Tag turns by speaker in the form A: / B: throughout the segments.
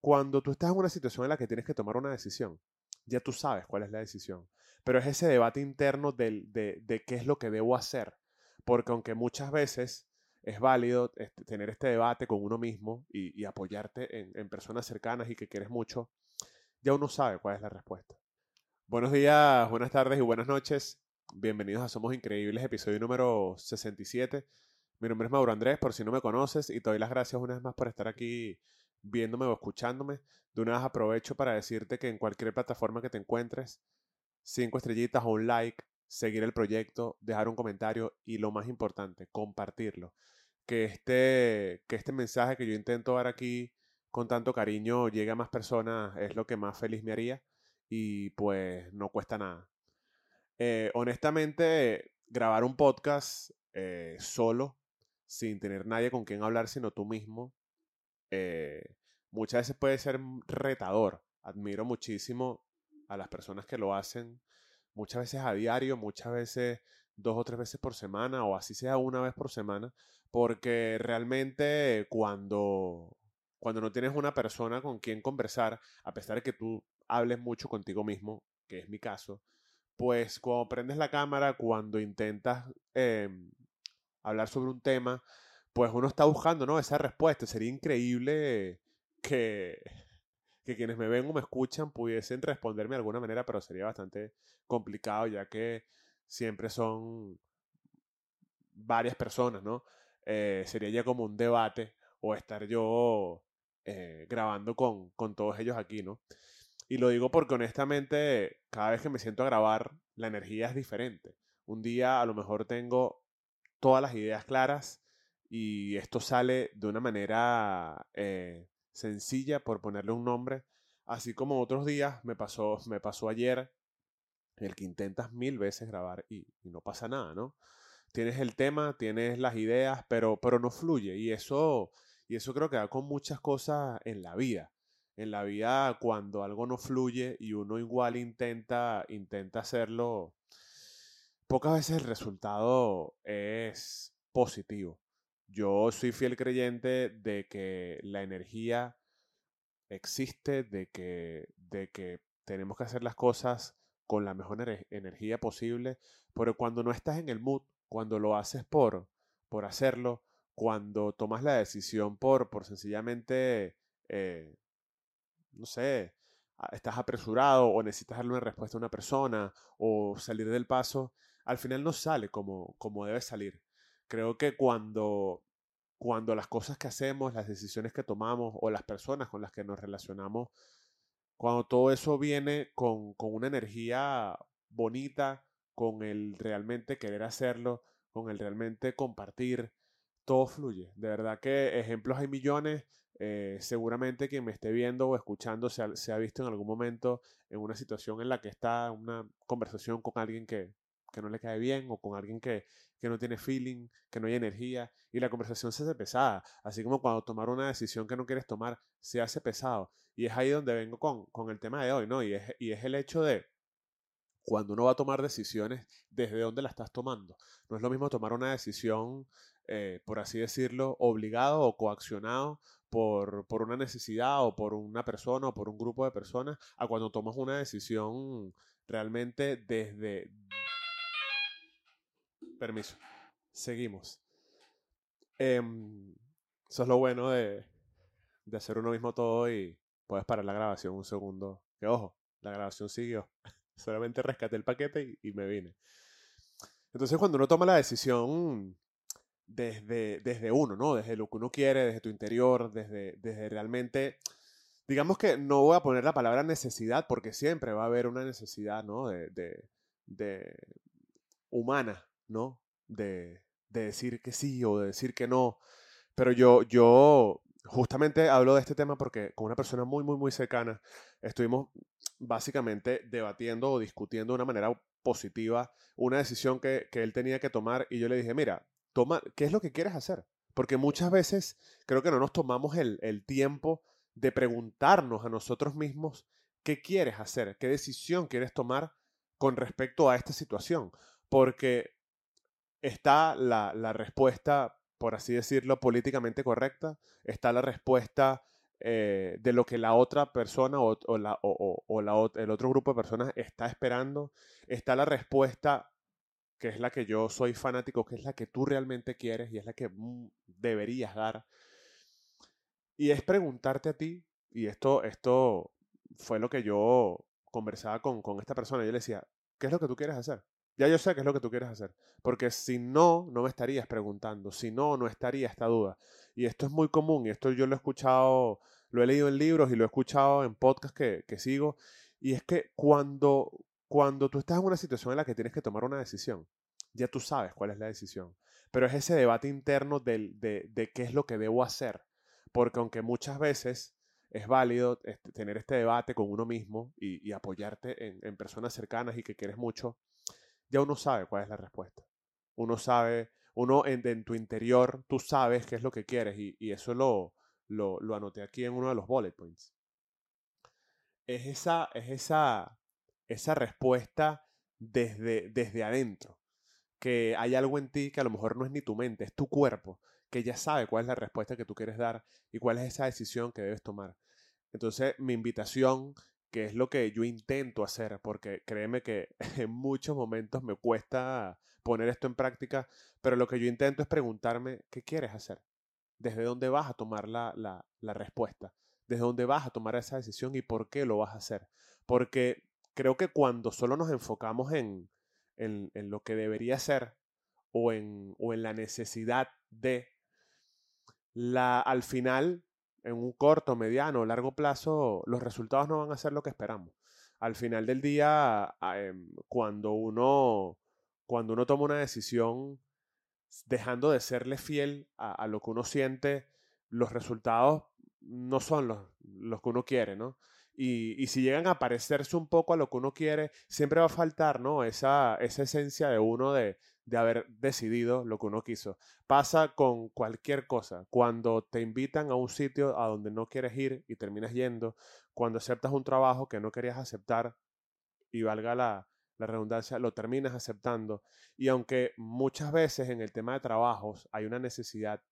A: cuando tú estás en una situación en la que tienes que tomar una decisión, ya tú sabes cuál es la decisión. Pero es ese debate interno de, de qué es lo que debo hacer. Porque aunque muchas veces es válido este, tener este debate con uno mismo y, y apoyarte en, en personas cercanas y que quieres mucho, ya uno sabe cuál es la respuesta. Buenos días, buenas tardes y buenas noches. Bienvenidos a Somos Increíbles, episodio número 67. Mi nombre es Mauro Andrés, por si no me conoces, y te doy las gracias una vez más por estar aquí viéndome o escuchándome. De una vez aprovecho para decirte que en cualquier plataforma que te encuentres, cinco estrellitas o un like, seguir el proyecto, dejar un comentario y lo más importante, compartirlo. Que este, que este mensaje que yo intento dar aquí con tanto cariño llegue a más personas es lo que más feliz me haría y pues no cuesta nada. Eh, honestamente, grabar un podcast eh, solo, sin tener nadie con quien hablar, sino tú mismo, eh, muchas veces puede ser retador. Admiro muchísimo a las personas que lo hacen, muchas veces a diario, muchas veces dos o tres veces por semana, o así sea una vez por semana, porque realmente cuando, cuando no tienes una persona con quien conversar, a pesar de que tú hables mucho contigo mismo, que es mi caso, pues cuando prendes la cámara, cuando intentas eh, hablar sobre un tema, pues uno está buscando, ¿no? Esa respuesta. Sería increíble que, que quienes me ven o me escuchan pudiesen responderme de alguna manera, pero sería bastante complicado ya que siempre son varias personas, ¿no? Eh, sería ya como un debate o estar yo eh, grabando con, con todos ellos aquí, ¿no? Y lo digo porque honestamente, cada vez que me siento a grabar, la energía es diferente. Un día a lo mejor tengo todas las ideas claras y esto sale de una manera eh, sencilla, por ponerle un nombre. Así como otros días me pasó, me pasó ayer, el que intentas mil veces grabar y, no pasa nada, ¿no? Tienes el tema, tienes las ideas, pero, pero no fluye. Y eso, y eso creo que va con muchas cosas en la vida en la vida cuando algo no fluye y uno igual intenta, intenta hacerlo, pocas veces el resultado es positivo. Yo soy fiel creyente de que la energía existe, de que, de que tenemos que hacer las cosas con la mejor ener energía posible, pero cuando no estás en el mood, cuando lo haces por, por hacerlo, cuando tomas la decisión por, por sencillamente eh, no sé, estás apresurado o necesitas darle una respuesta a una persona o salir del paso, al final no sale como, como debe salir. Creo que cuando, cuando las cosas que hacemos, las decisiones que tomamos o las personas con las que nos relacionamos, cuando todo eso viene con, con una energía bonita, con el realmente querer hacerlo, con el realmente compartir, todo fluye. De verdad que ejemplos hay millones eh, seguramente quien me esté viendo o escuchando se ha, se ha, visto en algún momento en una situación en la que está una conversación con alguien que, que no le cae bien o con alguien que, que, no tiene feeling, que no hay energía y la conversación se hace pesada. Así como cuando tomar una decisión que no quieres tomar se hace pesado. Y es ahí donde vengo con, con el tema de hoy, ¿no? Y es, y es el hecho de cuando uno va a tomar decisiones, desde dónde la estás tomando. No es lo mismo tomar una decisión, eh, por así decirlo, obligado o coaccionado por, por, una necesidad o por una persona o por un grupo de personas, a cuando tomas una decisión realmente desde... Permiso. Seguimos. Eh, eso es lo bueno de, de hacer uno mismo todo y puedes parar la grabación un segundo. Que ojo, la grabación siguió. Solamente rescaté el paquete y, y, me vine. Entonces, cuando uno toma la decisión desde, desde uno, ¿no? Desde lo que uno quiere, desde tu interior, desde, desde realmente. Digamos que no voy a poner la palabra necesidad, porque siempre va a haber una necesidad, ¿no? De, de, de humana, ¿no? De, de decir que sí o de decir que no. Pero yo, yo justamente hablo de este tema porque con una persona muy, muy, muy cercana estuvimos básicamente debatiendo o discutiendo de una manera positiva una decisión que, que, él tenía que tomar y yo le dije, mira, toma, ¿qué es lo que quieres hacer? Porque muchas veces creo que no nos tomamos el, el tiempo de preguntarnos a nosotros mismos qué quieres hacer, qué decisión quieres tomar con respecto a esta situación. Porque está la, la respuesta por así decirlo, políticamente correcta, está la respuesta eh, de lo que la otra persona o, la, o, el otro grupo de personas está esperando, está la respuesta que es la que yo soy fanático, que es la que tú realmente quieres y es la que mm, deberías dar. Y es preguntarte a ti, y esto, esto fue lo que yo conversaba con, con esta persona, yo le decía, ¿qué es lo que tú quieres hacer? Ya yo sé qué es lo que tú quieres hacer. Porque si no, no me estarías preguntando. Si no, no estaría esta duda. Y esto es muy común. Y esto yo lo he escuchado, lo he leído en libros y lo he escuchado en podcasts que, que sigo. Y es que cuando, cuando tú estás en una situación en la que tienes que tomar una decisión, ya tú sabes cuál es la decisión. Pero es ese debate interno del, de, de qué es lo que debo hacer. Porque aunque muchas veces es válido este, tener este debate con uno mismo y, apoyarte en, personas cercanas y que quieres mucho, ya uno sabe cuál es la respuesta. Uno sabe, uno en, tu interior, tú sabes qué es lo que quieres y, eso lo, lo, lo, anoté aquí en uno de los bullet points. Es esa, es esa, esa respuesta desde, desde adentro, que hay algo en ti que a lo mejor no es ni tu mente, es tu cuerpo, que ya sabe cuál es la respuesta que tú quieres dar y cuál es esa decisión que debes tomar. Entonces, mi invitación que es lo que yo intento hacer, porque créeme que en muchos momentos me cuesta poner esto en práctica, pero lo que yo intento es preguntarme, ¿qué quieres hacer? ¿Desde dónde vas a tomar la, la, respuesta? ¿Desde dónde vas a tomar esa decisión y por qué lo vas a hacer? Porque creo que cuando solo nos enfocamos en, en, en lo que debería ser o en, o en la necesidad de, la, al final en un corto, mediano o largo plazo, los resultados no van a ser lo que esperamos. Al final del día, em, cuando uno, cuando uno toma una decisión dejando de serle fiel a, lo que uno siente, los resultados no son los, los que uno quiere, ¿no? Y, y, si llegan a parecerse un poco a lo que uno quiere, siempre va a faltar, ¿no? Esa, esa esencia de uno de, de haber decidido lo que uno quiso. Pasa con cualquier cosa. Cuando te invitan a un sitio a donde no quieres ir y terminas yendo, cuando aceptas un trabajo que no querías aceptar y valga la, la redundancia, lo terminas aceptando. Y aunque muchas veces en el tema de trabajos hay una necesidad,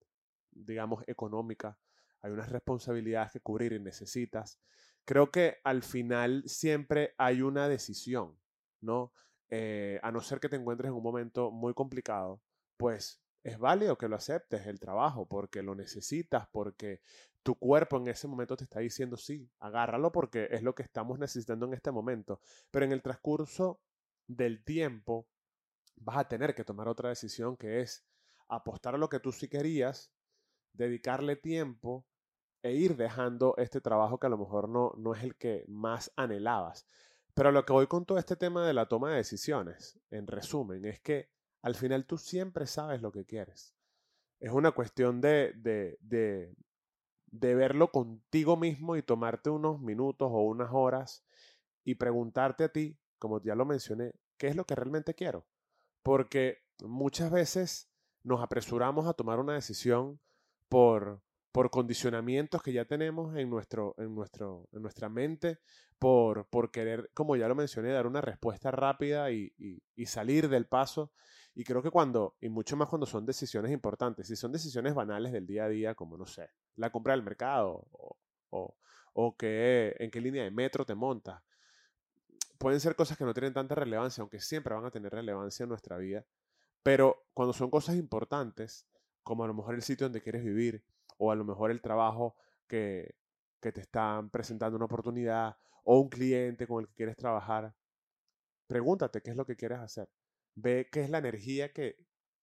A: digamos, económica, hay unas responsabilidades que cubrir y necesitas, creo que al final siempre hay una decisión, ¿no? Eh, a no ser que te encuentres en un momento muy complicado, pues es válido que lo aceptes el trabajo porque lo necesitas, porque tu cuerpo en ese momento te está diciendo sí, agárralo porque es lo que estamos necesitando en este momento. Pero en el transcurso del tiempo vas a tener que tomar otra decisión que es apostar a lo que tú sí querías, dedicarle tiempo e ir dejando este trabajo que a lo mejor no, no es el que más anhelabas. Pero lo que voy con todo este tema de la toma de decisiones, en resumen, es que al final tú siempre sabes lo que quieres. Es una cuestión de, de, de, de verlo contigo mismo y tomarte unos minutos o unas horas y preguntarte a ti, como ya lo mencioné, ¿qué es lo que realmente quiero? Porque muchas veces nos apresuramos a tomar una decisión por, por condicionamientos que ya tenemos en, nuestro, en, nuestro, en nuestra mente, por, por querer, como ya lo mencioné, dar una respuesta rápida y, y, salir del paso. Y creo que cuando, y mucho más cuando son decisiones importantes, si son decisiones banales del día a día, como no sé, la compra del mercado o, o, o que, en qué línea de metro te montas, pueden ser cosas que no tienen tanta relevancia, aunque siempre van a tener relevancia en nuestra vida. Pero cuando son cosas importantes, como a lo mejor el sitio donde quieres vivir, o a lo mejor el trabajo que, que te están presentando una oportunidad o un cliente con el que quieres trabajar, pregúntate qué es lo que quieres hacer. Ve qué es la energía que,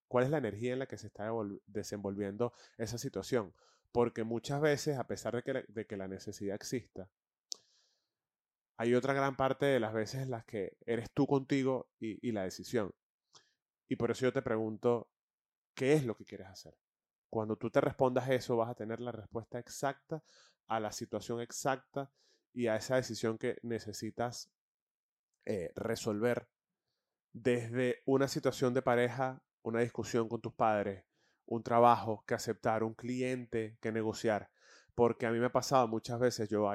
A: cuál es la energía en la que se está desenvolviendo esa situación. Porque muchas veces, a pesar de que, de que la necesidad exista, hay otra gran parte de las veces en las que eres tú contigo y, y la decisión. Y por eso yo te pregunto, ¿qué es lo que quieres hacer? Cuando tú te respondas eso, vas a tener la respuesta exacta a la situación exacta y a esa decisión que necesitas eh, resolver. Desde una situación de pareja, una discusión con tus padres, un trabajo que aceptar, un cliente que negociar. Porque a mí me ha pasado muchas veces, yo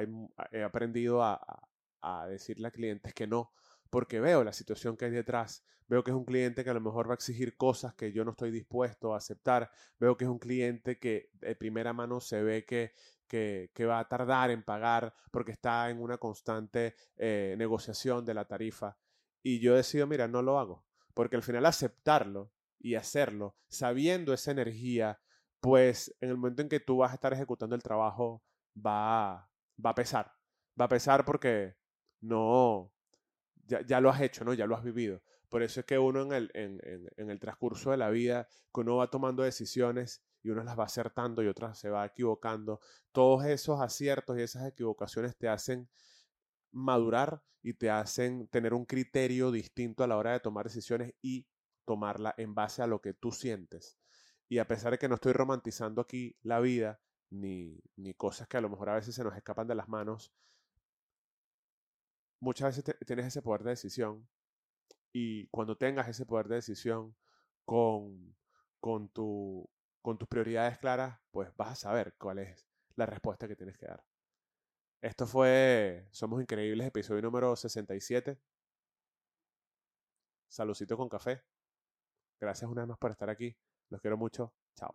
A: he aprendido a decirle a clientes que no, porque veo la situación que hay detrás. Veo que es un cliente que a lo mejor va a exigir cosas que yo no estoy dispuesto a aceptar. Veo que es un cliente que de primera mano se ve que, que, va a tardar en pagar porque está en una constante eh, negociación de la tarifa. Y yo decido, mira, no lo hago, porque al final aceptarlo y hacerlo, sabiendo esa energía, pues en el momento en que tú vas a estar ejecutando el trabajo, va, va a pesar. Va a pesar porque no, ya, ya, lo has hecho, ¿no? Ya lo has vivido. Por eso es que uno en el, en, en, el transcurso de la vida, que uno va tomando decisiones y uno las va acertando y otras se va equivocando, todos esos aciertos y esas equivocaciones te hacen madurar y te hacen tener un criterio distinto a la hora de tomar decisiones y tomarla en base a lo que tú sientes. Y a pesar de que no estoy romantizando aquí la vida, ni, ni cosas que a lo mejor a veces se nos escapan de las manos, muchas veces tienes ese poder de decisión y cuando tengas ese poder de decisión con, con, tu, con tus prioridades claras, pues vas a saber cuál es la respuesta que tienes que dar. Esto fue Somos Increíbles, episodio número 67. Salucito con café. Gracias una vez más por estar aquí. Los quiero mucho. Chao.